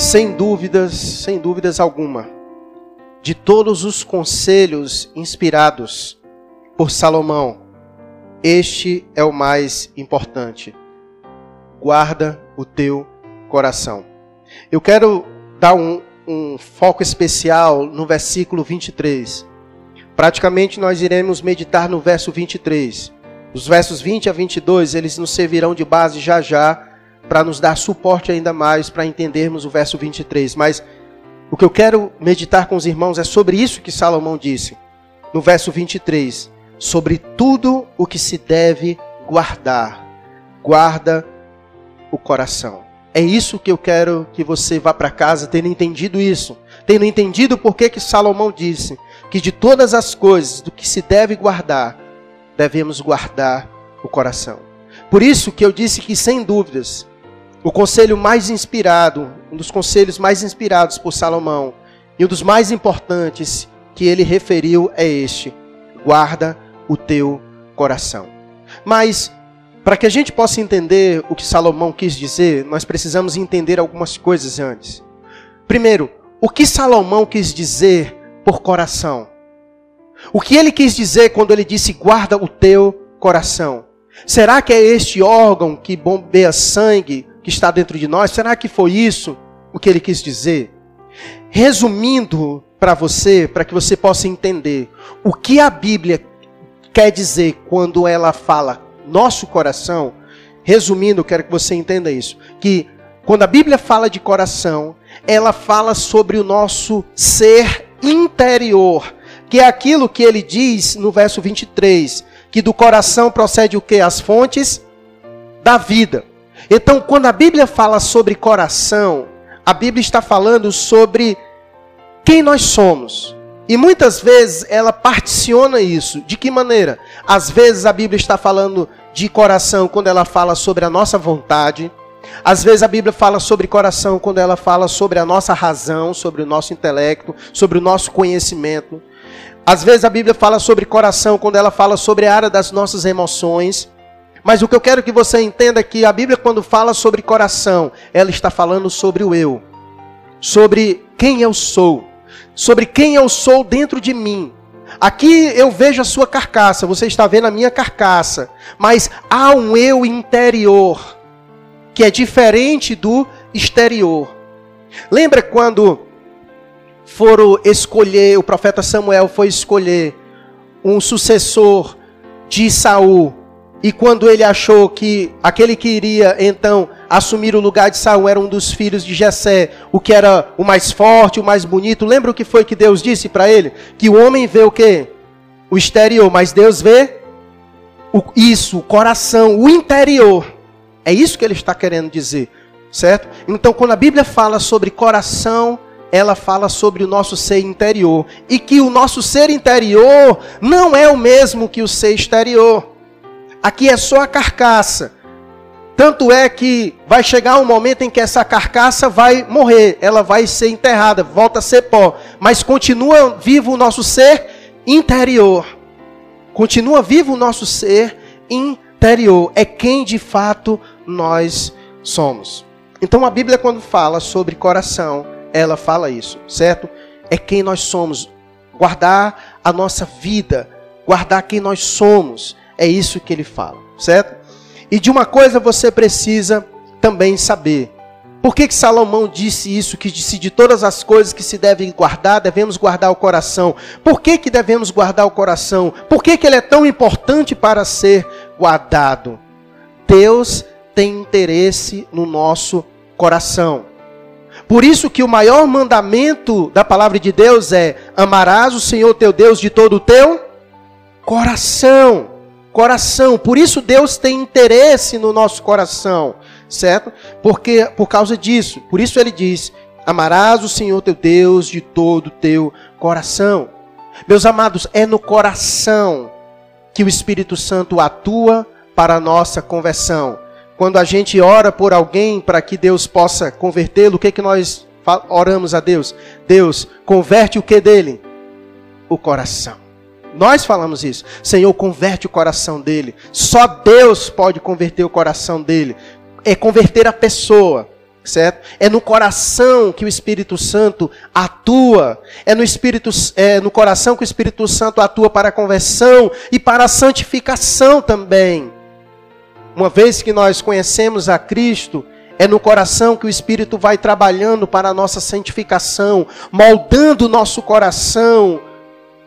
sem dúvidas, sem dúvidas alguma, de todos os conselhos inspirados por Salomão, este é o mais importante. Guarda o teu coração. Eu quero dar um, um foco especial no versículo 23. Praticamente nós iremos meditar no verso 23. Os versos 20 a 22, eles nos servirão de base já já para nos dar suporte ainda mais para entendermos o verso 23. Mas o que eu quero meditar com os irmãos é sobre isso que Salomão disse no verso 23 sobre tudo o que se deve guardar. Guarda o coração. É isso que eu quero que você vá para casa tendo entendido isso, tendo entendido por que que Salomão disse que de todas as coisas do que se deve guardar, devemos guardar o coração. Por isso que eu disse que sem dúvidas, o conselho mais inspirado, um dos conselhos mais inspirados por Salomão, e um dos mais importantes que ele referiu é este: guarda o teu coração. Mas, para que a gente possa entender o que Salomão quis dizer, nós precisamos entender algumas coisas antes. Primeiro, o que Salomão quis dizer por coração? O que ele quis dizer quando ele disse guarda o teu coração? Será que é este órgão que bombeia sangue que está dentro de nós? Será que foi isso o que ele quis dizer? Resumindo para você, para que você possa entender o que a Bíblia quer dizer quando ela fala nosso coração, resumindo, eu quero que você entenda isso, que quando a Bíblia fala de coração, ela fala sobre o nosso ser interior, que é aquilo que ele diz no verso 23, que do coração procede o que? As fontes da vida. Então, quando a Bíblia fala sobre coração, a Bíblia está falando sobre quem nós somos. E muitas vezes ela particiona isso. De que maneira? Às vezes a Bíblia está falando de coração quando ela fala sobre a nossa vontade. Às vezes a Bíblia fala sobre coração quando ela fala sobre a nossa razão, sobre o nosso intelecto, sobre o nosso conhecimento. Às vezes a Bíblia fala sobre coração quando ela fala sobre a área das nossas emoções. Mas o que eu quero que você entenda é que a Bíblia, quando fala sobre coração, ela está falando sobre o eu, sobre quem eu sou sobre quem eu sou dentro de mim. Aqui eu vejo a sua carcaça, você está vendo a minha carcaça, mas há um eu interior que é diferente do exterior. Lembra quando foram escolher, o profeta Samuel foi escolher um sucessor de Saul, e quando ele achou que aquele que iria então assumir o lugar de Saul era um dos filhos de Jessé, o que era o mais forte, o mais bonito. Lembra o que foi que Deus disse para ele? Que o homem vê o quê? O exterior, mas Deus vê o, isso, o coração, o interior. É isso que ele está querendo dizer, certo? Então, quando a Bíblia fala sobre coração, ela fala sobre o nosso ser interior e que o nosso ser interior não é o mesmo que o ser exterior. Aqui é só a carcaça. Tanto é que vai chegar um momento em que essa carcaça vai morrer, ela vai ser enterrada, volta a ser pó, mas continua vivo o nosso ser interior. Continua vivo o nosso ser interior. É quem de fato nós somos. Então a Bíblia, quando fala sobre coração, ela fala isso, certo? É quem nós somos. Guardar a nossa vida, guardar quem nós somos. É isso que ele fala, certo? E de uma coisa você precisa também saber. Por que, que Salomão disse isso? Que disse de todas as coisas que se devem guardar, devemos guardar o coração. Por que, que devemos guardar o coração? Por que, que ele é tão importante para ser guardado? Deus tem interesse no nosso coração. Por isso que o maior mandamento da palavra de Deus é: amarás o Senhor teu Deus de todo o teu coração coração. Por isso Deus tem interesse no nosso coração, certo? Porque por causa disso, por isso ele diz: "Amarás o Senhor teu Deus de todo o teu coração". Meus amados, é no coração que o Espírito Santo atua para a nossa conversão. Quando a gente ora por alguém para que Deus possa convertê-lo, o que é que nós oramos a Deus? Deus, converte o que dele? O coração. Nós falamos isso. Senhor, converte o coração dele. Só Deus pode converter o coração dele. É converter a pessoa. certo? É no coração que o Espírito Santo atua. É no Espírito é no coração que o Espírito Santo atua para a conversão e para a santificação também. Uma vez que nós conhecemos a Cristo, é no coração que o Espírito vai trabalhando para a nossa santificação, moldando o nosso coração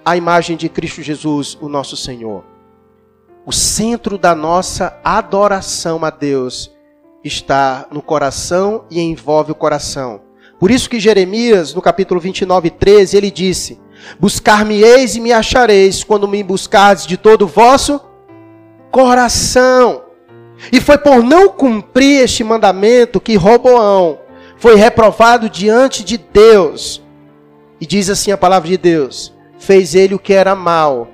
à imagem de Cristo Jesus, o nosso Senhor. O centro da nossa adoração a Deus está no coração e envolve o coração. Por isso que Jeremias, no capítulo 29, 13, ele disse: Buscar-me-eis e me achareis quando me buscardes de todo o vosso coração. E foi por não cumprir este mandamento que Roboão foi reprovado diante de Deus. E diz assim a palavra de Deus: Fez ele o que era mal,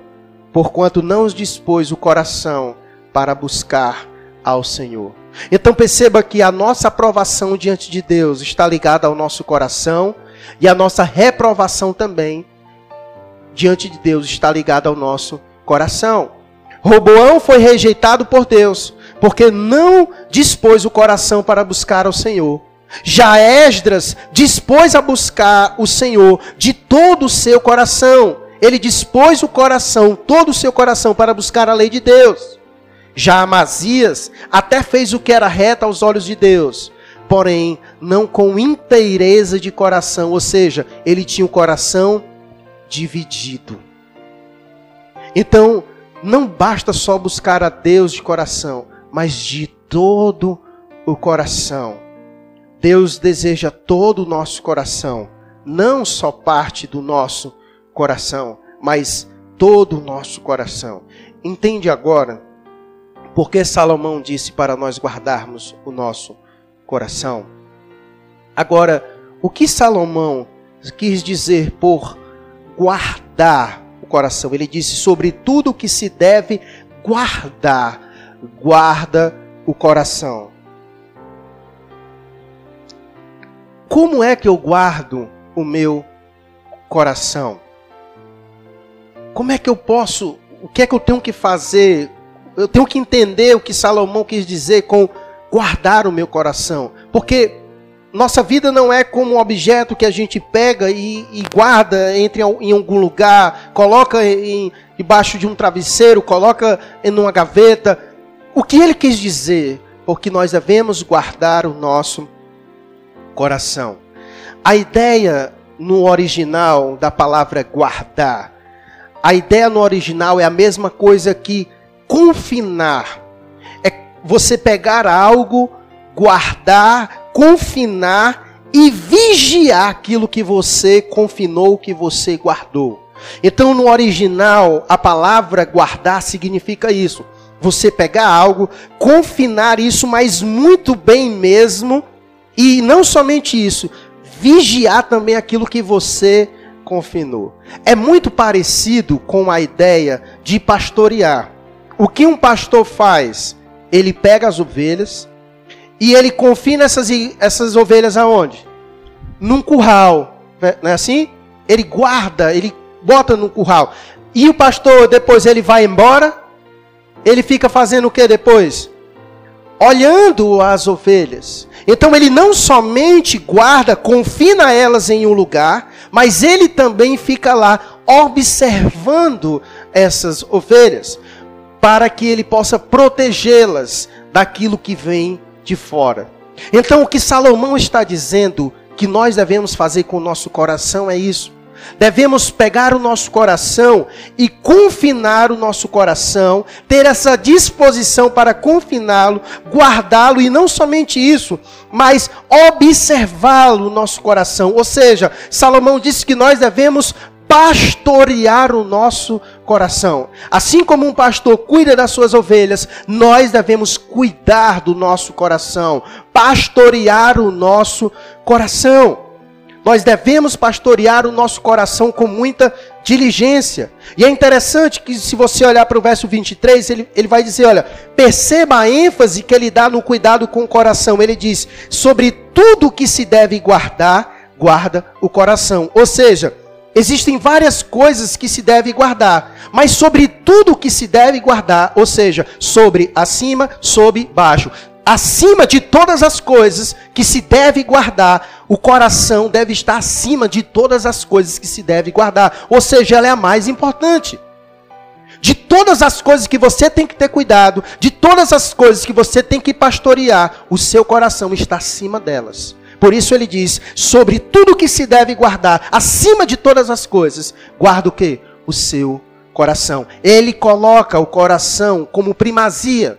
porquanto não os dispôs o coração para buscar ao Senhor. Então perceba que a nossa aprovação diante de Deus está ligada ao nosso coração e a nossa reprovação também diante de Deus está ligada ao nosso coração. Roboão foi rejeitado por Deus, porque não dispôs o coração para buscar ao Senhor. Já Esdras dispôs a buscar o Senhor de todo o seu coração. Ele dispôs o coração, todo o seu coração, para buscar a lei de Deus. Já Amazias até fez o que era reto aos olhos de Deus, porém não com inteireza de coração, ou seja, ele tinha o coração dividido. Então, não basta só buscar a Deus de coração, mas de todo o coração. Deus deseja todo o nosso coração, não só parte do nosso coração, mas todo o nosso coração. Entende agora porque Salomão disse para nós guardarmos o nosso coração. Agora, o que Salomão quis dizer por guardar o coração? Ele disse sobre tudo o que se deve guardar guarda o coração. Como é que eu guardo o meu coração? Como é que eu posso, o que é que eu tenho que fazer? Eu tenho que entender o que Salomão quis dizer com guardar o meu coração. Porque nossa vida não é como um objeto que a gente pega e, e guarda entre, em algum lugar, coloca em, debaixo de um travesseiro, coloca em uma gaveta. O que ele quis dizer? Porque nós devemos guardar o nosso coração. A ideia no original da palavra guardar, a ideia no original é a mesma coisa que confinar. É você pegar algo, guardar, confinar e vigiar aquilo que você confinou, que você guardou. Então, no original, a palavra guardar significa isso você pegar algo, confinar isso, mas muito bem mesmo, e não somente isso, vigiar também aquilo que você confinou. É muito parecido com a ideia de pastorear. O que um pastor faz? Ele pega as ovelhas e ele confina essas, essas ovelhas aonde? Num curral. Né, não é assim? Ele guarda, ele bota no curral. E o pastor depois ele vai embora ele fica fazendo o que depois? Olhando as ovelhas. Então ele não somente guarda, confina elas em um lugar, mas ele também fica lá observando essas ovelhas, para que ele possa protegê-las daquilo que vem de fora. Então o que Salomão está dizendo que nós devemos fazer com o nosso coração é isso. Devemos pegar o nosso coração e confinar o nosso coração, ter essa disposição para confiná-lo, guardá-lo e não somente isso, mas observá-lo no nosso coração. Ou seja, Salomão disse que nós devemos pastorear o nosso coração. Assim como um pastor cuida das suas ovelhas, nós devemos cuidar do nosso coração, pastorear o nosso coração. Nós devemos pastorear o nosso coração com muita diligência. E é interessante que, se você olhar para o verso 23, ele, ele vai dizer: olha, perceba a ênfase que ele dá no cuidado com o coração. Ele diz: sobre tudo que se deve guardar, guarda o coração. Ou seja, existem várias coisas que se deve guardar, mas sobre tudo que se deve guardar, ou seja, sobre acima, sobre baixo, acima de todas as coisas que se deve guardar, o coração deve estar acima de todas as coisas que se deve guardar. Ou seja, ela é a mais importante. De todas as coisas que você tem que ter cuidado, de todas as coisas que você tem que pastorear, o seu coração está acima delas. Por isso ele diz: sobre tudo que se deve guardar, acima de todas as coisas, guarda o que? O seu coração. Ele coloca o coração como primazia.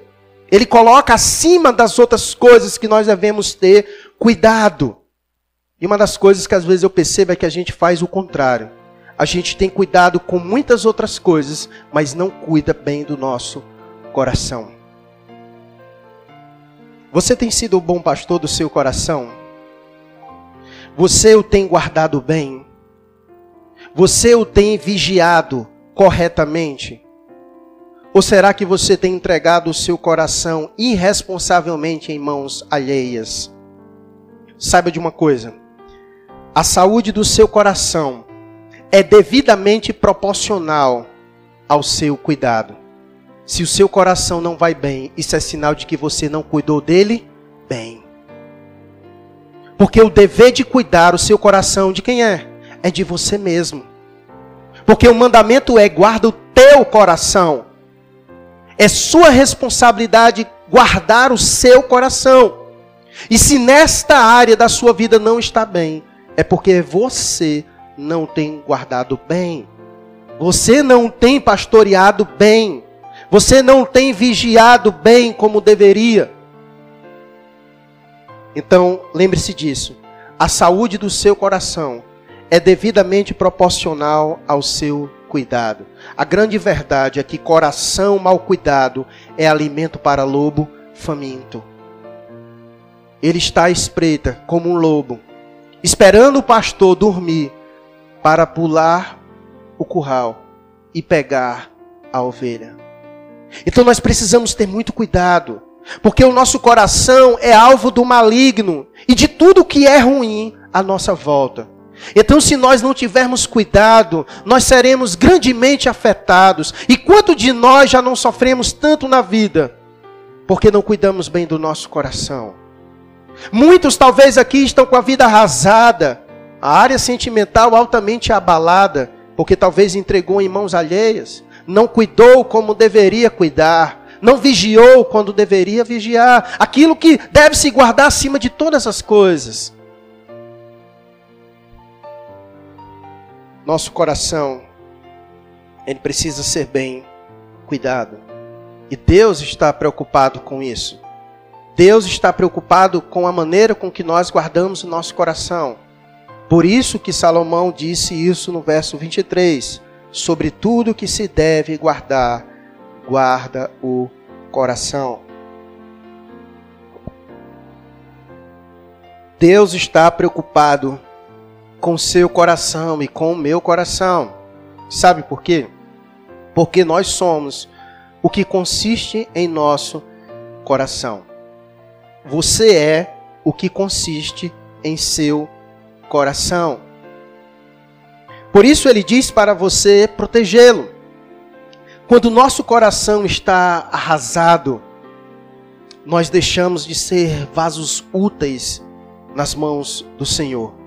Ele coloca acima das outras coisas que nós devemos ter cuidado. E uma das coisas que às vezes eu percebo é que a gente faz o contrário. A gente tem cuidado com muitas outras coisas, mas não cuida bem do nosso coração. Você tem sido o bom pastor do seu coração? Você o tem guardado bem? Você o tem vigiado corretamente? Ou será que você tem entregado o seu coração irresponsavelmente em mãos alheias? Saiba de uma coisa: a saúde do seu coração é devidamente proporcional ao seu cuidado. Se o seu coração não vai bem, isso é sinal de que você não cuidou dele bem. Porque o dever de cuidar o seu coração de quem é? É de você mesmo. Porque o mandamento é guarda o teu coração. É sua responsabilidade guardar o seu coração. E se nesta área da sua vida não está bem, é porque você não tem guardado bem. Você não tem pastoreado bem. Você não tem vigiado bem como deveria. Então, lembre-se disso. A saúde do seu coração é devidamente proporcional ao seu cuidado. A grande verdade é que coração mal cuidado é alimento para lobo faminto. Ele está à espreita como um lobo, esperando o pastor dormir para pular o curral e pegar a ovelha. Então nós precisamos ter muito cuidado, porque o nosso coração é alvo do maligno e de tudo que é ruim à nossa volta. Então, se nós não tivermos cuidado, nós seremos grandemente afetados. E quanto de nós já não sofremos tanto na vida, porque não cuidamos bem do nosso coração? Muitos, talvez, aqui estão com a vida arrasada, a área sentimental altamente abalada, porque talvez entregou em mãos alheias, não cuidou como deveria cuidar, não vigiou quando deveria vigiar, aquilo que deve se guardar acima de todas as coisas. Nosso coração, ele precisa ser bem cuidado. E Deus está preocupado com isso. Deus está preocupado com a maneira com que nós guardamos o nosso coração. Por isso que Salomão disse isso no verso 23, sobre tudo que se deve guardar, guarda o coração. Deus está preocupado com seu coração e com o meu coração. Sabe por quê? Porque nós somos o que consiste em nosso coração. Você é o que consiste em seu coração. Por isso ele diz para você protegê-lo. Quando nosso coração está arrasado, nós deixamos de ser vasos úteis nas mãos do Senhor.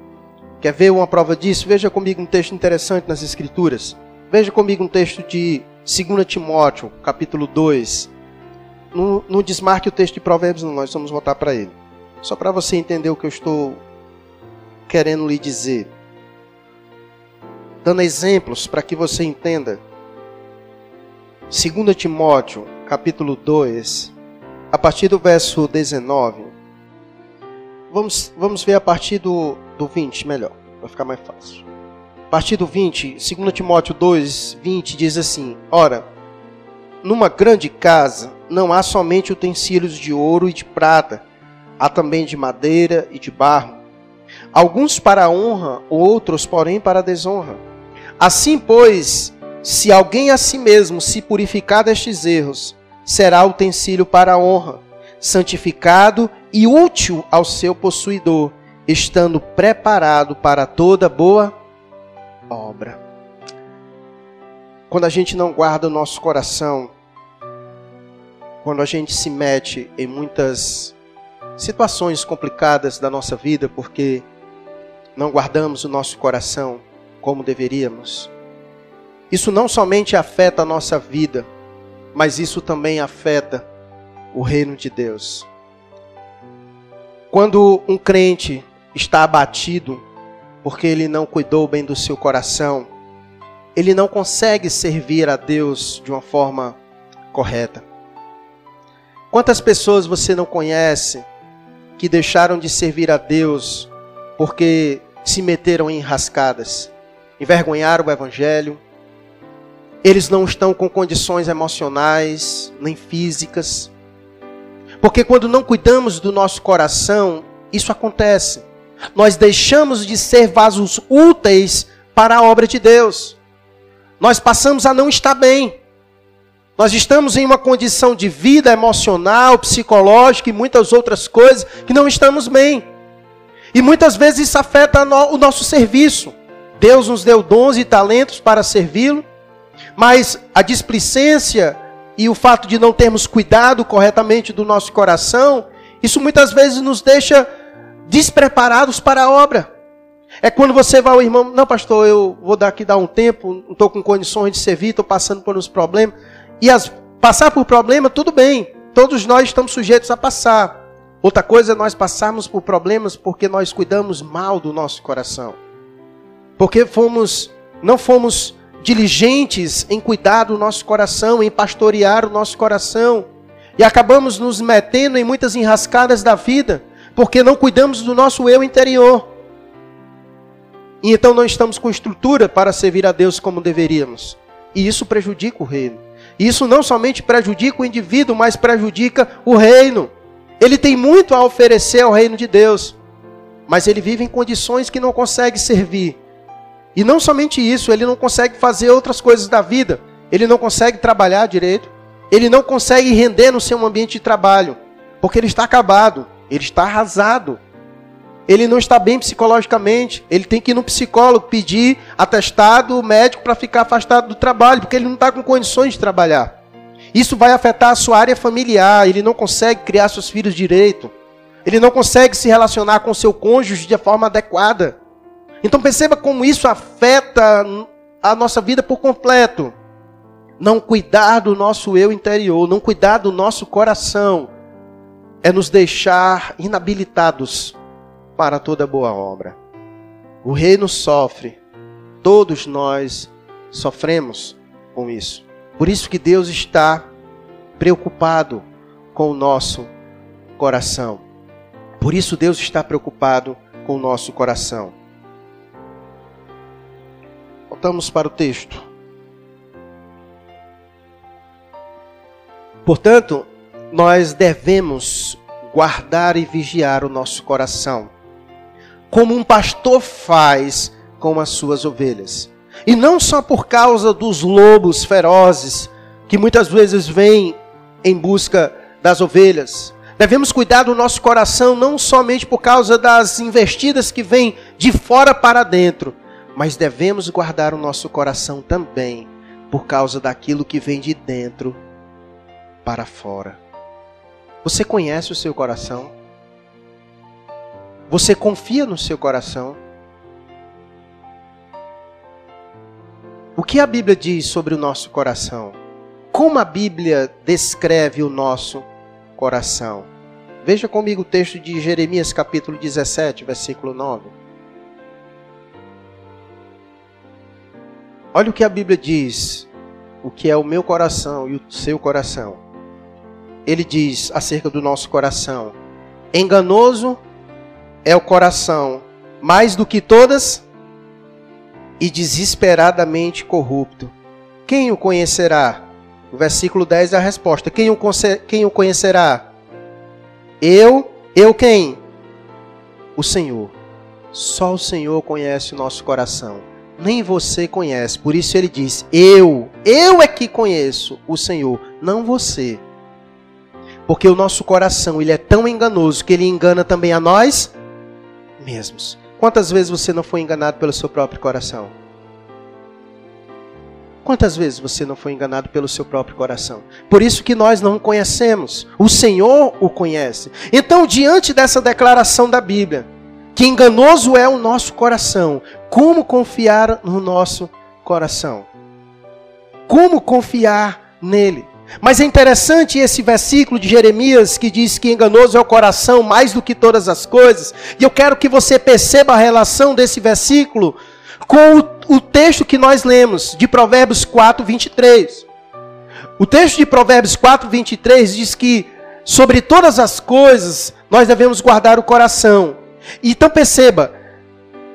Quer ver uma prova disso? Veja comigo um texto interessante nas Escrituras. Veja comigo um texto de 2 Timóteo, capítulo 2. Não, não desmarque o texto de Provérbios, não, nós vamos voltar para ele. Só para você entender o que eu estou querendo lhe dizer? Dando exemplos para que você entenda. 2 Timóteo, capítulo 2, a partir do verso 19. Vamos, vamos ver a partir do, do 20, melhor, vai ficar mais fácil. A partir do 20, 2 Timóteo 2, 20 diz assim: Ora, numa grande casa não há somente utensílios de ouro e de prata, há também de madeira e de barro alguns para a honra, outros, porém, para a desonra. Assim, pois, se alguém a si mesmo se purificar destes erros, será utensílio para a honra, santificado e útil ao seu possuidor, estando preparado para toda boa obra. Quando a gente não guarda o nosso coração, quando a gente se mete em muitas situações complicadas da nossa vida porque não guardamos o nosso coração como deveríamos. Isso não somente afeta a nossa vida, mas isso também afeta o reino de Deus. Quando um crente está abatido porque ele não cuidou bem do seu coração, ele não consegue servir a Deus de uma forma correta. Quantas pessoas você não conhece que deixaram de servir a Deus porque se meteram em rascadas, envergonharam o Evangelho, eles não estão com condições emocionais nem físicas. Porque quando não cuidamos do nosso coração, isso acontece. Nós deixamos de ser vasos úteis para a obra de Deus. Nós passamos a não estar bem. Nós estamos em uma condição de vida emocional, psicológica e muitas outras coisas que não estamos bem. E muitas vezes isso afeta o nosso serviço. Deus nos deu dons e talentos para servi-lo, mas a displicência e o fato de não termos cuidado corretamente do nosso coração, isso muitas vezes nos deixa despreparados para a obra. É quando você vai ao irmão, não, pastor, eu vou daqui dar um tempo, não estou com condições de servir, estou passando por uns problemas. E as, passar por problema, tudo bem. Todos nós estamos sujeitos a passar. Outra coisa é nós passarmos por problemas porque nós cuidamos mal do nosso coração. Porque fomos, não fomos diligentes em cuidar do nosso coração, em pastorear o nosso coração. E acabamos nos metendo em muitas enrascadas da vida, porque não cuidamos do nosso eu interior. E então não estamos com estrutura para servir a Deus como deveríamos. E isso prejudica o reino. E isso não somente prejudica o indivíduo, mas prejudica o reino. Ele tem muito a oferecer ao reino de Deus, mas ele vive em condições que não consegue servir. E não somente isso, ele não consegue fazer outras coisas da vida. Ele não consegue trabalhar direito. Ele não consegue render no seu ambiente de trabalho, porque ele está acabado, ele está arrasado ele não está bem psicologicamente, ele tem que ir no psicólogo pedir atestado médico para ficar afastado do trabalho, porque ele não está com condições de trabalhar. Isso vai afetar a sua área familiar, ele não consegue criar seus filhos direito, ele não consegue se relacionar com seu cônjuge de forma adequada. Então perceba como isso afeta a nossa vida por completo. Não cuidar do nosso eu interior, não cuidar do nosso coração, é nos deixar inabilitados para toda boa obra. O reino sofre, todos nós sofremos com isso. Por isso que Deus está preocupado com o nosso coração. Por isso Deus está preocupado com o nosso coração. Voltamos para o texto. Portanto, nós devemos guardar e vigiar o nosso coração como um pastor faz com as suas ovelhas. E não só por causa dos lobos ferozes que muitas vezes vêm em busca das ovelhas. Devemos cuidar do nosso coração não somente por causa das investidas que vêm de fora para dentro, mas devemos guardar o nosso coração também por causa daquilo que vem de dentro para fora. Você conhece o seu coração? Você confia no seu coração? O que a Bíblia diz sobre o nosso coração? Como a Bíblia descreve o nosso coração? Veja comigo o texto de Jeremias, capítulo 17, versículo 9. Olha o que a Bíblia diz, o que é o meu coração e o seu coração. Ele diz acerca do nosso coração: enganoso é o coração, mais do que todas, e desesperadamente corrupto. Quem o conhecerá? O versículo 10 é a resposta. Quem o, quem o conhecerá? Eu, eu quem? O Senhor. Só o Senhor conhece o nosso coração. Nem você conhece. Por isso ele diz: Eu, eu é que conheço o Senhor, não você. Porque o nosso coração, ele é tão enganoso que ele engana também a nós mesmos. Quantas vezes você não foi enganado pelo seu próprio coração? Quantas vezes você não foi enganado pelo seu próprio coração? Por isso que nós não conhecemos. O Senhor o conhece. Então, diante dessa declaração da Bíblia, que enganoso é o nosso coração, como confiar no nosso coração? Como confiar nele? Mas é interessante esse versículo de Jeremias que diz que enganoso é o coração mais do que todas as coisas. E eu quero que você perceba a relação desse versículo com o, o texto que nós lemos, de Provérbios 4, 23. O texto de Provérbios 4, 23 diz que sobre todas as coisas nós devemos guardar o coração. Então perceba,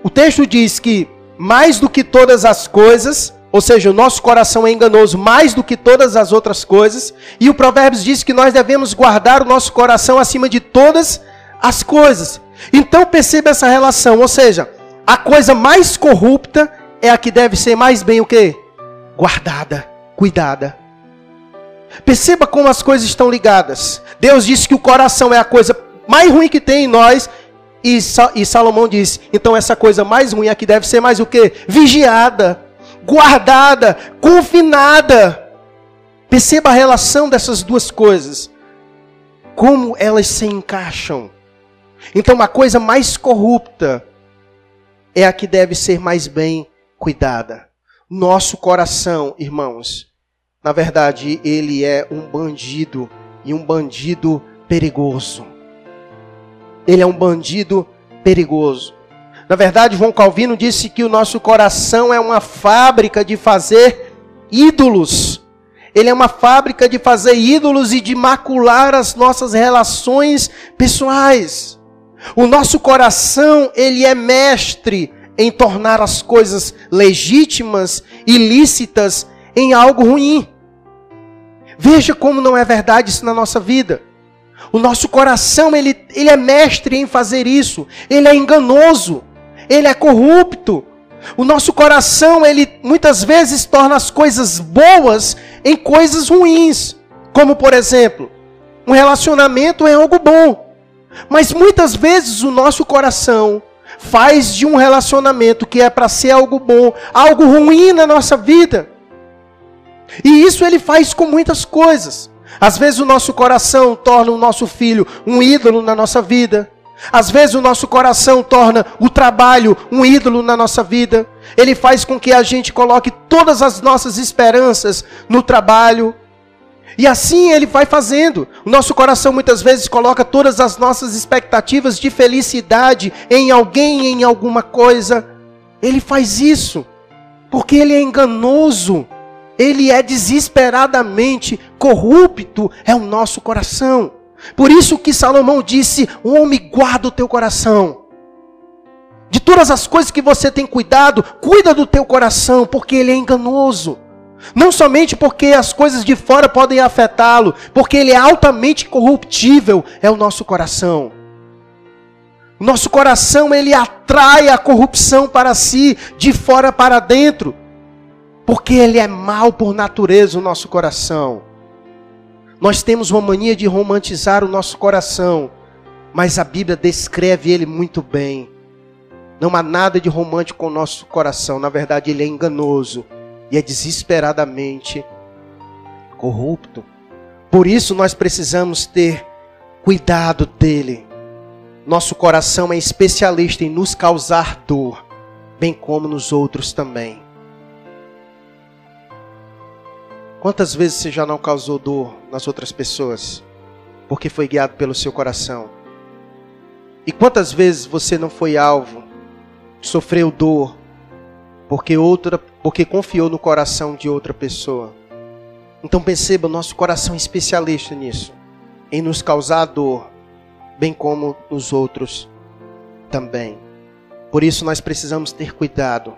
o texto diz que mais do que todas as coisas, ou seja, o nosso coração é enganoso mais do que todas as outras coisas, e o Provérbios diz que nós devemos guardar o nosso coração acima de todas as coisas. Então perceba essa relação, ou seja, a coisa mais corrupta é a que deve ser mais bem o quê? Guardada, cuidada. Perceba como as coisas estão ligadas. Deus disse que o coração é a coisa mais ruim que tem em nós. E, Salomão disse: então essa coisa mais ruim aqui deve ser mais o quê? Vigiada, guardada, confinada. Perceba a relação dessas duas coisas. Como elas se encaixam. Então, a coisa mais corrupta é a que deve ser mais bem cuidada. Nosso coração, irmãos, na verdade, ele é um bandido e um bandido perigoso. Ele é um bandido perigoso. Na verdade, João Calvino disse que o nosso coração é uma fábrica de fazer ídolos. Ele é uma fábrica de fazer ídolos e de macular as nossas relações pessoais. O nosso coração, ele é mestre em tornar as coisas legítimas e lícitas em algo ruim. Veja como não é verdade isso na nossa vida. O nosso coração, ele, ele é mestre em fazer isso. Ele é enganoso. Ele é corrupto. O nosso coração, ele muitas vezes torna as coisas boas em coisas ruins. Como, por exemplo, um relacionamento é algo bom. Mas muitas vezes o nosso coração faz de um relacionamento que é para ser algo bom, algo ruim na nossa vida. E isso ele faz com muitas coisas. Às vezes o nosso coração torna o nosso filho um ídolo na nossa vida. Às vezes o nosso coração torna o trabalho um ídolo na nossa vida. Ele faz com que a gente coloque todas as nossas esperanças no trabalho, e assim ele vai fazendo. O nosso coração muitas vezes coloca todas as nossas expectativas de felicidade em alguém, em alguma coisa. Ele faz isso porque ele é enganoso. Ele é desesperadamente corrupto, é o nosso coração. Por isso que Salomão disse: Homem, guarda o teu coração. De todas as coisas que você tem cuidado, cuida do teu coração, porque ele é enganoso. Não somente porque as coisas de fora podem afetá-lo, porque ele é altamente corruptível, é o nosso coração. O nosso coração ele atrai a corrupção para si, de fora para dentro, porque ele é mal por natureza o nosso coração. Nós temos uma mania de romantizar o nosso coração, mas a Bíblia descreve ele muito bem. Não há nada de romântico com o nosso coração, na verdade ele é enganoso e é desesperadamente corrupto. Por isso nós precisamos ter cuidado dele. Nosso coração é especialista em nos causar dor, bem como nos outros também. Quantas vezes você já não causou dor nas outras pessoas porque foi guiado pelo seu coração? E quantas vezes você não foi alvo, sofreu dor porque outra, porque confiou no coração de outra pessoa. Então perceba, nosso coração é especialista nisso, em nos causar dor, bem como nos outros também. Por isso nós precisamos ter cuidado.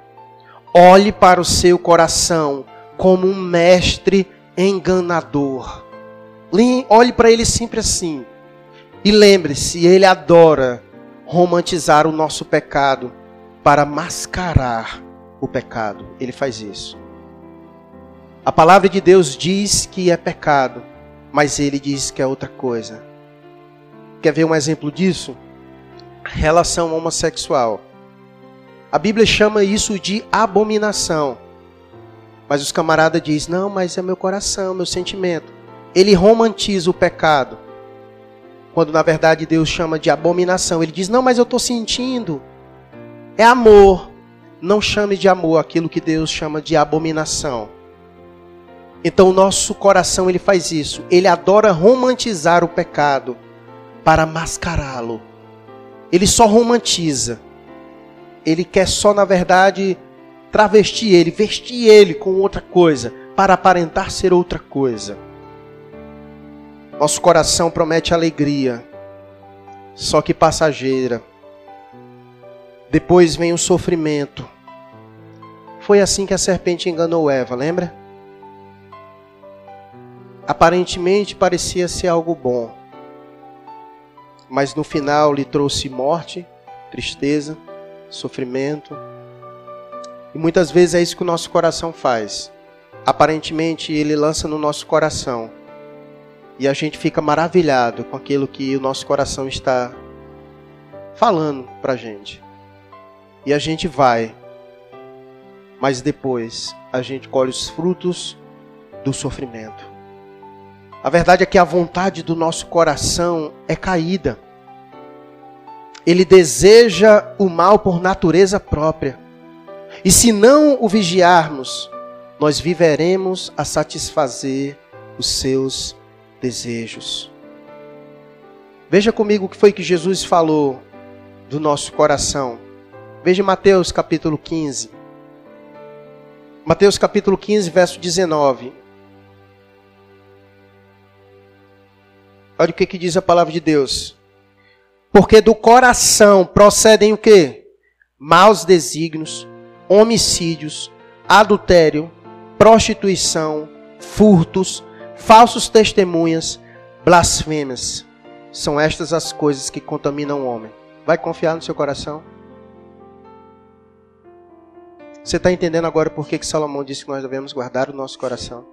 Olhe para o seu coração como um mestre enganador. Olhe para ele sempre assim. E lembre-se, ele adora romantizar o nosso pecado para mascarar o pecado. Ele faz isso. A palavra de Deus diz que é pecado, mas ele diz que é outra coisa. Quer ver um exemplo disso? Relação homossexual. A Bíblia chama isso de abominação. Mas os camaradas dizem: Não, mas é meu coração, meu sentimento. Ele romantiza o pecado. Quando na verdade Deus chama de abominação. Ele diz: Não, mas eu estou sentindo. É amor. Não chame de amor aquilo que Deus chama de abominação. Então o nosso coração ele faz isso. Ele adora romantizar o pecado para mascará-lo. Ele só romantiza. Ele quer só, na verdade, travestir ele, vestir ele com outra coisa, para aparentar ser outra coisa. Nosso coração promete alegria, só que passageira. Depois vem o sofrimento. Foi assim que a serpente enganou Eva, lembra? Aparentemente parecia ser algo bom, mas no final lhe trouxe morte, tristeza, sofrimento. E muitas vezes é isso que o nosso coração faz. Aparentemente ele lança no nosso coração e a gente fica maravilhado com aquilo que o nosso coração está falando para gente. E a gente vai, mas depois a gente colhe os frutos do sofrimento. A verdade é que a vontade do nosso coração é caída. Ele deseja o mal por natureza própria. E se não o vigiarmos, nós viveremos a satisfazer os seus desejos. Veja comigo o que foi que Jesus falou do nosso coração. Veja Mateus capítulo 15. Mateus capítulo 15, verso 19. Olha o que, que diz a palavra de Deus. Porque do coração procedem o que? Maus desígnios, homicídios, adultério, prostituição, furtos, falsos testemunhas, blasfêmias. São estas as coisas que contaminam o homem. Vai confiar no seu coração? Você está entendendo agora por que, que Salomão disse que nós devemos guardar o nosso coração?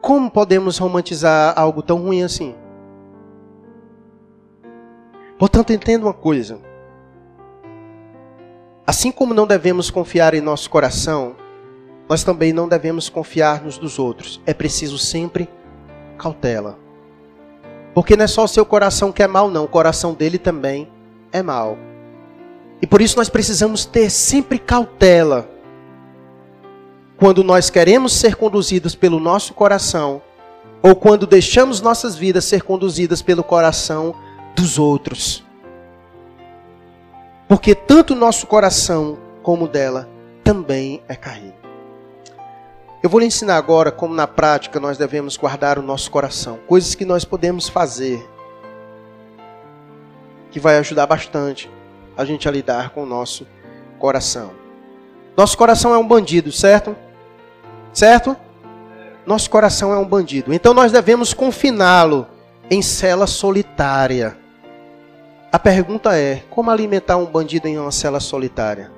Como podemos romantizar algo tão ruim assim? Portanto, entenda uma coisa. Assim como não devemos confiar em nosso coração, nós também não devemos confiar nos dos outros. É preciso sempre cautela. Porque não é só o seu coração que é mal, não. O coração dele também é mal. E por isso nós precisamos ter sempre cautela. Quando nós queremos ser conduzidos pelo nosso coração, ou quando deixamos nossas vidas ser conduzidas pelo coração dos outros. Porque tanto o nosso coração como o dela também é caído. Eu vou lhe ensinar agora como na prática nós devemos guardar o nosso coração, coisas que nós podemos fazer que vai ajudar bastante a gente a lidar com o nosso coração. Nosso coração é um bandido, certo? Certo? Nosso coração é um bandido. Então nós devemos confiná-lo em cela solitária. A pergunta é: como alimentar um bandido em uma cela solitária?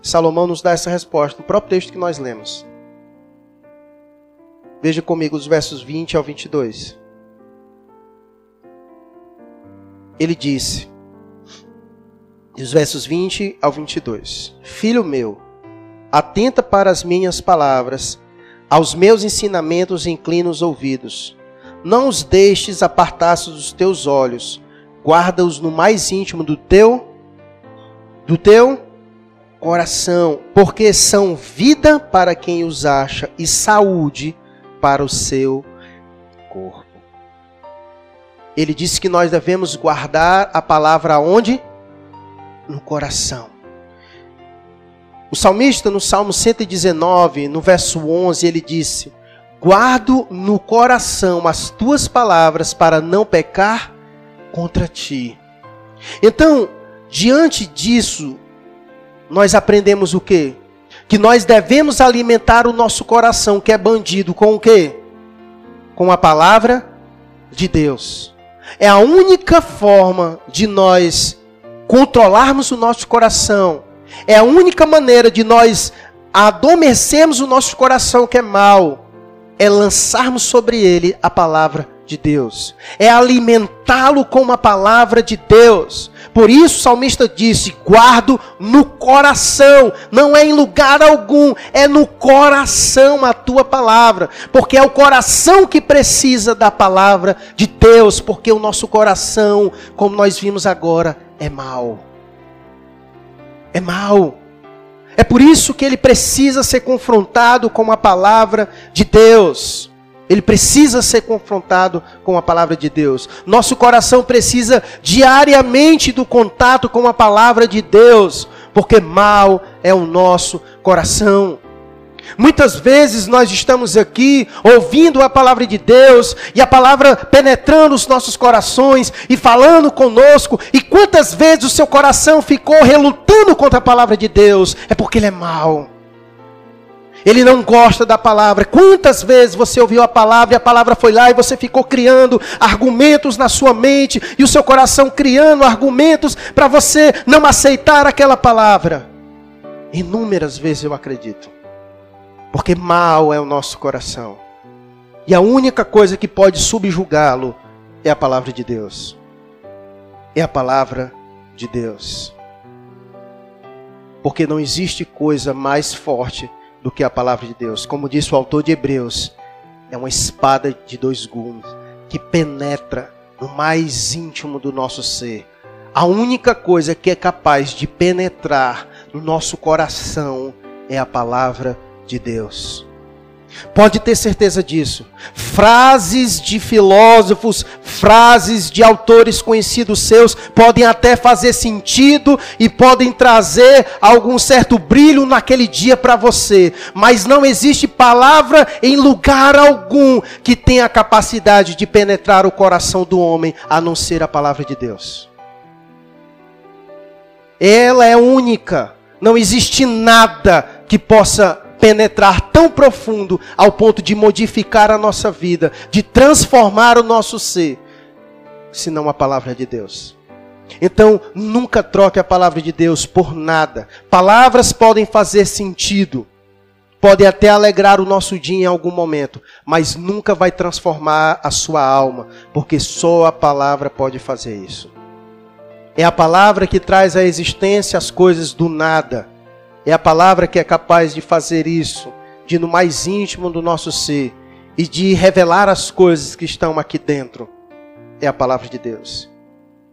Salomão nos dá essa resposta no próprio texto que nós lemos. Veja comigo os versos 20 ao 22. Ele disse, os versos 20 ao 22: Filho meu, atenta para as minhas palavras, aos meus ensinamentos inclina os ouvidos. Não os deixes apartar-se dos teus olhos, guarda-os no mais íntimo do teu do teu coração, porque são vida para quem os acha e saúde para o seu corpo. Ele disse que nós devemos guardar a palavra onde? No coração. O salmista, no Salmo 119, no verso 11, ele disse: Guardo no coração as tuas palavras para não pecar contra ti. Então, diante disso, nós aprendemos o que? que nós devemos alimentar o nosso coração, que é bandido, com o quê? Com a palavra de Deus. É a única forma de nós controlarmos o nosso coração. É a única maneira de nós adormecermos o nosso coração que é mau. É lançarmos sobre ele a palavra de Deus, é alimentá-lo com a palavra de Deus. Por isso o salmista disse: guardo no coração, não é em lugar algum, é no coração a tua palavra, porque é o coração que precisa da palavra de Deus, porque o nosso coração, como nós vimos agora, é mau. É mau. É por isso que ele precisa ser confrontado com a palavra de Deus. Ele precisa ser confrontado com a palavra de Deus. Nosso coração precisa diariamente do contato com a palavra de Deus, porque mal é o nosso coração. Muitas vezes nós estamos aqui ouvindo a palavra de Deus e a palavra penetrando os nossos corações e falando conosco. E quantas vezes o seu coração ficou relutando contra a palavra de Deus? É porque ele é mau. Ele não gosta da palavra. Quantas vezes você ouviu a palavra e a palavra foi lá e você ficou criando argumentos na sua mente e o seu coração criando argumentos para você não aceitar aquela palavra? Inúmeras vezes eu acredito. Porque mal é o nosso coração. E a única coisa que pode subjugá-lo é a palavra de Deus. É a palavra de Deus. Porque não existe coisa mais forte do que a palavra de Deus. Como disse o autor de Hebreus, é uma espada de dois gumes que penetra no mais íntimo do nosso ser. A única coisa que é capaz de penetrar no nosso coração é a palavra de Deus. Pode ter certeza disso. Frases de filósofos, frases de autores conhecidos seus podem até fazer sentido e podem trazer algum certo brilho naquele dia para você, mas não existe palavra em lugar algum que tenha a capacidade de penetrar o coração do homem a não ser a palavra de Deus. Ela é única. Não existe nada que possa penetrar tão profundo ao ponto de modificar a nossa vida, de transformar o nosso ser, senão a palavra de Deus. Então, nunca troque a palavra de Deus por nada. Palavras podem fazer sentido, podem até alegrar o nosso dia em algum momento, mas nunca vai transformar a sua alma, porque só a palavra pode fazer isso. É a palavra que traz à existência as coisas do nada. É a palavra que é capaz de fazer isso, de no mais íntimo do nosso ser e de revelar as coisas que estão aqui dentro. É a palavra de Deus.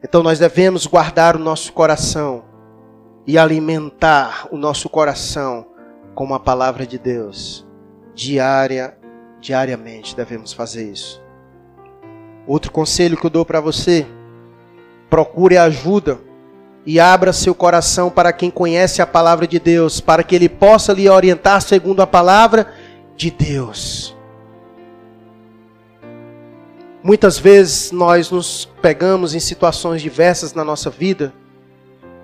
Então nós devemos guardar o nosso coração e alimentar o nosso coração com a palavra de Deus. Diária, diariamente devemos fazer isso. Outro conselho que eu dou para você: procure ajuda e abra seu coração para quem conhece a palavra de Deus, para que ele possa lhe orientar segundo a palavra de Deus. Muitas vezes nós nos pegamos em situações diversas na nossa vida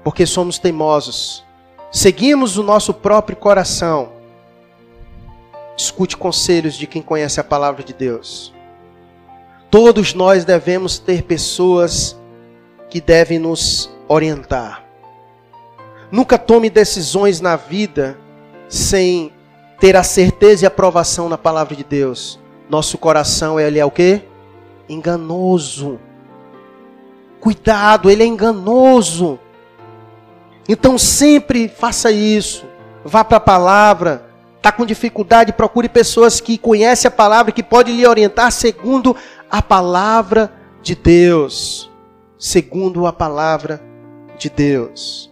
porque somos teimosos. Seguimos o nosso próprio coração. Escute conselhos de quem conhece a palavra de Deus. Todos nós devemos ter pessoas que devem nos orientar. Nunca tome decisões na vida sem ter a certeza e aprovação na palavra de Deus. Nosso coração ele é o quê? Enganoso. Cuidado, ele é enganoso. Então sempre faça isso. Vá para a palavra. Está com dificuldade, procure pessoas que conhecem a palavra, que podem lhe orientar segundo a palavra de Deus. Segundo a palavra de Deus.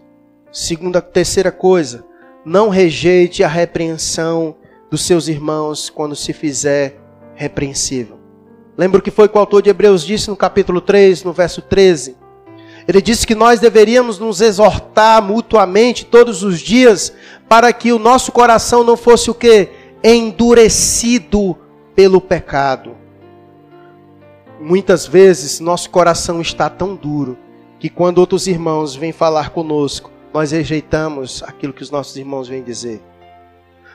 Segunda, terceira coisa, não rejeite a repreensão dos seus irmãos quando se fizer repreensível. Lembra o que foi que o autor de Hebreus disse no capítulo 3, no verso 13? Ele disse que nós deveríamos nos exortar mutuamente todos os dias para que o nosso coração não fosse o que? Endurecido pelo pecado. Muitas vezes nosso coração está tão duro que quando outros irmãos vêm falar conosco, nós rejeitamos aquilo que os nossos irmãos vêm dizer.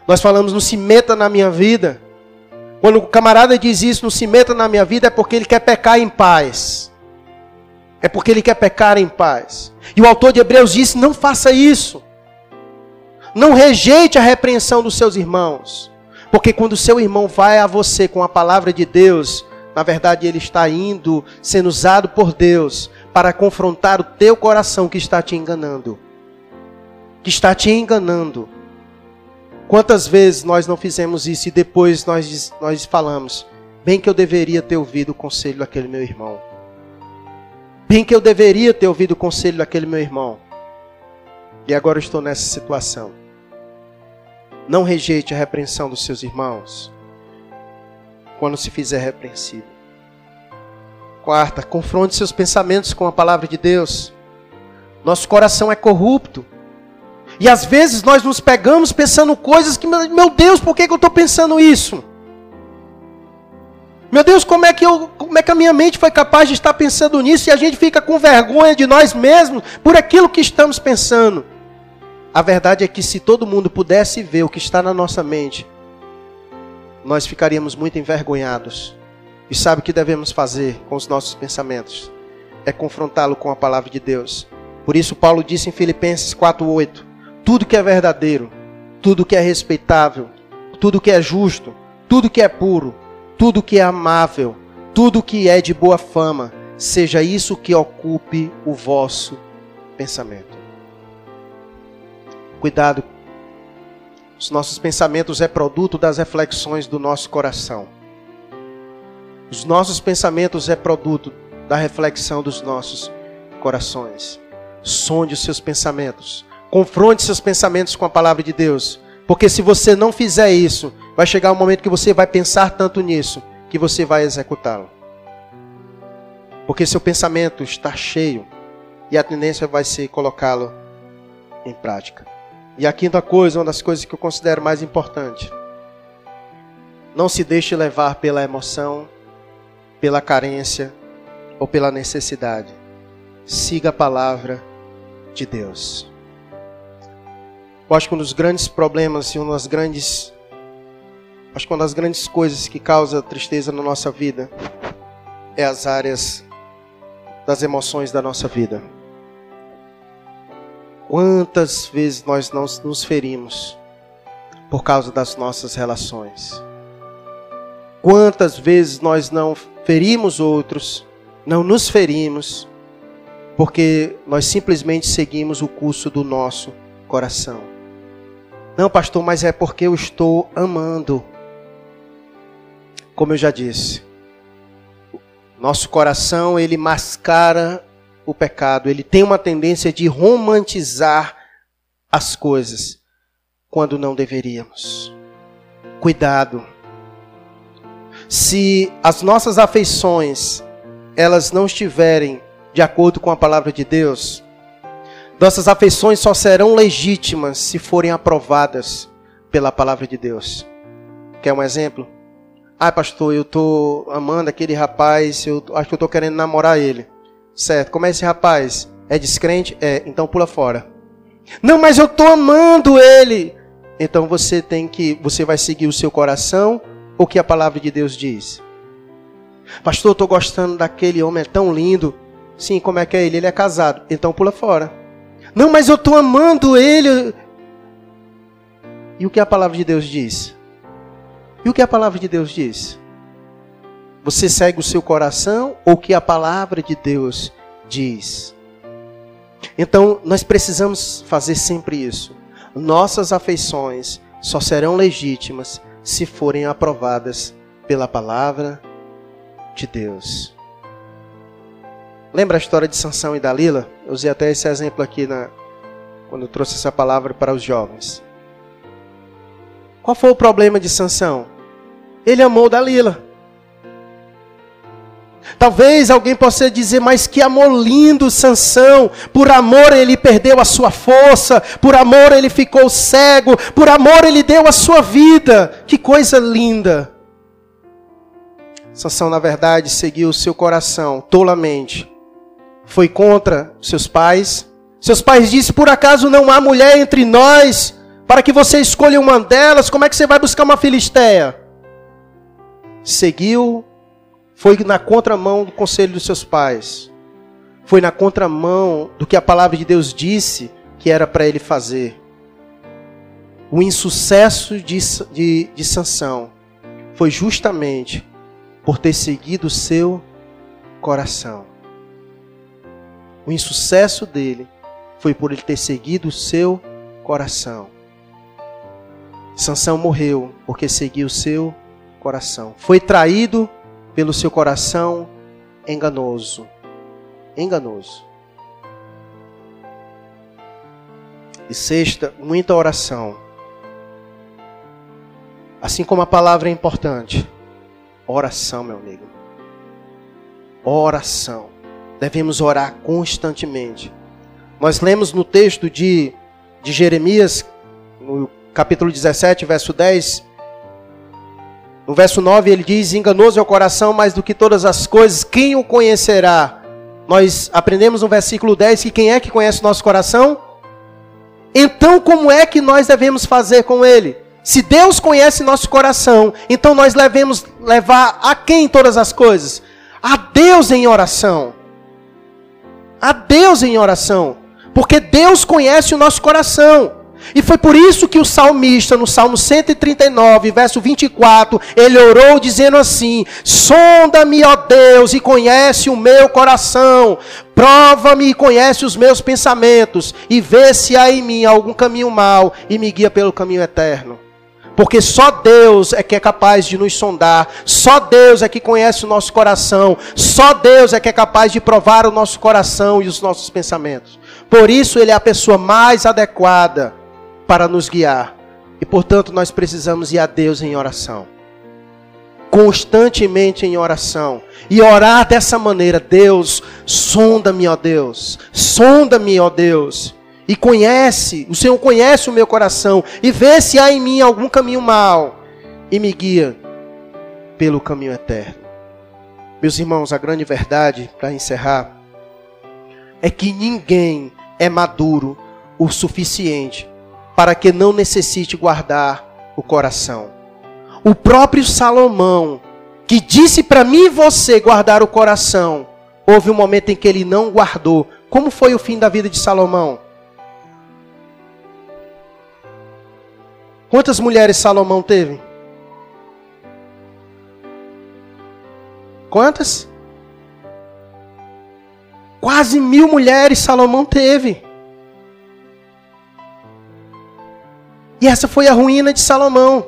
Nós falamos, não se meta na minha vida. Quando o camarada diz isso, não se meta na minha vida, é porque ele quer pecar em paz. É porque ele quer pecar em paz. E o autor de Hebreus disse: não faça isso. Não rejeite a repreensão dos seus irmãos. Porque quando o seu irmão vai a você com a palavra de Deus, Na verdade, ele está indo, sendo usado por Deus para confrontar o teu coração que está te enganando. Que está te enganando. Quantas vezes nós não fizemos isso e depois nós, nós falamos, bem que eu deveria ter ouvido o conselho daquele meu irmão. Bem que eu deveria ter ouvido o conselho daquele meu irmão. E agora estou nessa situação. Não rejeite a repreensão dos seus irmãos quando se fizer repreensível. Quarta, confronte seus pensamentos com a palavra de Deus. Nosso coração é corrupto. E às vezes nós nos pegamos pensando coisas que, meu Deus, por que eu estou pensando isso? Meu Deus, como é, que eu, como é que a minha mente foi capaz de estar pensando nisso e a gente fica com vergonha de nós mesmos por aquilo que estamos pensando? A verdade é que se todo mundo pudesse ver o que está na nossa mente, nós ficaríamos muito envergonhados. E sabe o que devemos fazer com os nossos pensamentos? É confrontá-lo com a palavra de Deus. Por isso Paulo disse em Filipenses 4:8: tudo que é verdadeiro, tudo que é respeitável, tudo que é justo, tudo que é puro, tudo que é amável, tudo que é de boa fama, seja isso que ocupe o vosso pensamento. Cuidado, os nossos pensamentos é produto das reflexões do nosso coração. Os nossos pensamentos é produto da reflexão dos nossos corações. Sonde os seus pensamentos Confronte seus pensamentos com a palavra de Deus. Porque se você não fizer isso, vai chegar um momento que você vai pensar tanto nisso que você vai executá-lo. Porque seu pensamento está cheio e a tendência vai ser colocá-lo em prática. E a quinta coisa, uma das coisas que eu considero mais importante. Não se deixe levar pela emoção, pela carência ou pela necessidade. Siga a palavra de Deus. Eu acho que um dos grandes problemas e uma das grandes acho que uma das grandes coisas que causa tristeza na nossa vida é as áreas das emoções da nossa vida. Quantas vezes nós não nos ferimos por causa das nossas relações? Quantas vezes nós não ferimos outros, não nos ferimos, porque nós simplesmente seguimos o curso do nosso coração? Não, pastor, mas é porque eu estou amando. Como eu já disse, nosso coração ele mascara o pecado, ele tem uma tendência de romantizar as coisas quando não deveríamos. Cuidado. Se as nossas afeições elas não estiverem de acordo com a palavra de Deus, nossas afeições só serão legítimas se forem aprovadas pela palavra de Deus. Quer um exemplo? Ah, pastor, eu estou amando aquele rapaz, eu acho que eu estou querendo namorar ele. Certo, como é esse rapaz? É descrente? É, então pula fora. Não, mas eu estou amando ele. Então você tem que, você vai seguir o seu coração, o que a palavra de Deus diz. Pastor, eu estou gostando daquele homem, é tão lindo. Sim, como é que é ele? Ele é casado. Então pula fora. Não, mas eu estou amando ele. E o que a palavra de Deus diz? E o que a palavra de Deus diz? Você segue o seu coração ou o que a palavra de Deus diz? Então, nós precisamos fazer sempre isso. Nossas afeições só serão legítimas se forem aprovadas pela palavra de Deus. Lembra a história de Sansão e Dalila? Eu usei até esse exemplo aqui na, quando eu trouxe essa palavra para os jovens. Qual foi o problema de Sansão? Ele amou Dalila. Talvez alguém possa dizer, mas que amor lindo, Sansão. Por amor ele perdeu a sua força, por amor ele ficou cego, por amor ele deu a sua vida. Que coisa linda. Sansão, na verdade, seguiu seu coração tolamente foi contra seus pais. Seus pais disseram: Por acaso não há mulher entre nós para que você escolha uma delas? Como é que você vai buscar uma filisteia? Seguiu, foi na contramão do conselho dos seus pais. Foi na contramão do que a palavra de Deus disse que era para ele fazer. O insucesso de, de, de Sansão foi justamente por ter seguido o seu coração. O insucesso dele foi por ele ter seguido o seu coração. Sansão morreu porque seguiu o seu coração. Foi traído pelo seu coração enganoso. Enganoso. E sexta, muita oração. Assim como a palavra é importante, oração, meu amigo. Oração. Devemos orar constantemente. Nós lemos no texto de, de Jeremias, no capítulo 17, verso 10. No verso 9 ele diz: Enganoso é o coração mais do que todas as coisas, quem o conhecerá? Nós aprendemos no versículo 10 que quem é que conhece o nosso coração? Então, como é que nós devemos fazer com ele? Se Deus conhece nosso coração, então nós devemos levar a quem todas as coisas? A Deus em oração. A Deus em oração. Porque Deus conhece o nosso coração. E foi por isso que o salmista, no Salmo 139, verso 24, ele orou dizendo assim: Sonda-me, ó Deus, e conhece o meu coração. Prova-me e conhece os meus pensamentos, e vê se há em mim algum caminho mau, e me guia pelo caminho eterno. Porque só Deus é que é capaz de nos sondar, só Deus é que conhece o nosso coração, só Deus é que é capaz de provar o nosso coração e os nossos pensamentos. Por isso, Ele é a pessoa mais adequada para nos guiar. E portanto, nós precisamos ir a Deus em oração. Constantemente em oração. E orar dessa maneira: Deus, sonda-me, ó Deus. Sonda-me, ó Deus. E conhece, o Senhor conhece o meu coração. E vê se há em mim algum caminho mau. E me guia pelo caminho eterno. Meus irmãos, a grande verdade, para encerrar, é que ninguém é maduro o suficiente para que não necessite guardar o coração. O próprio Salomão, que disse para mim e você guardar o coração, houve um momento em que ele não guardou. Como foi o fim da vida de Salomão? Quantas mulheres Salomão teve? Quantas? Quase mil mulheres Salomão teve. E essa foi a ruína de Salomão.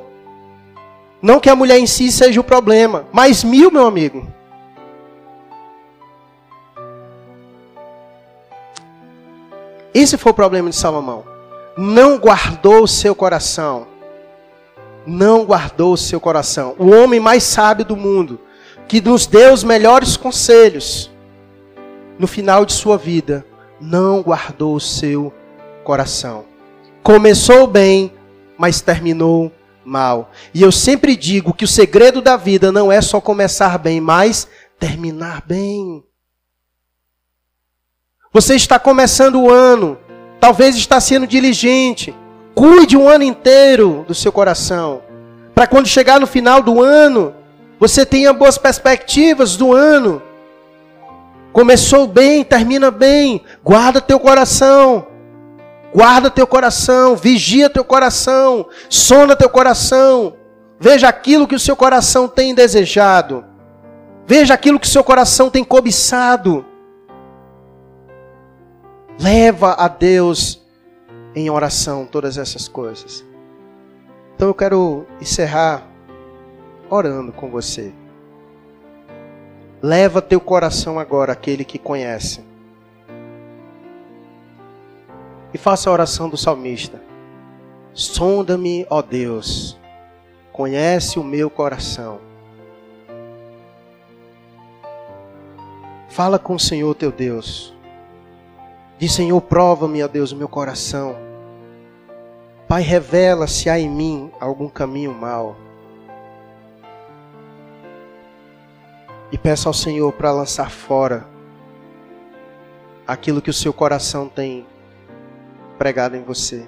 Não que a mulher em si seja o problema, mas mil, meu amigo. Esse foi o problema de Salomão. Não guardou o seu coração. Não guardou o seu coração. O homem mais sábio do mundo, que nos deu os melhores conselhos, no final de sua vida, não guardou o seu coração. Começou bem, mas terminou mal. E eu sempre digo que o segredo da vida não é só começar bem, mas terminar bem. Você está começando o ano, talvez está sendo diligente. Cuide um ano inteiro do seu coração, para quando chegar no final do ano, você tenha boas perspectivas do ano. Começou bem, termina bem. Guarda teu coração. Guarda teu coração, vigia teu coração, sonda teu coração. Veja aquilo que o seu coração tem desejado. Veja aquilo que o seu coração tem cobiçado. Leva a Deus em oração todas essas coisas. Então eu quero encerrar orando com você. Leva teu coração agora aquele que conhece e faça a oração do salmista. Sonda-me, ó Deus, conhece o meu coração. Fala com o Senhor teu Deus. Diz, Senhor, prova-me, ó Deus, o meu coração. Pai, revela se há em mim algum caminho mau. E peça ao Senhor para lançar fora aquilo que o seu coração tem pregado em você.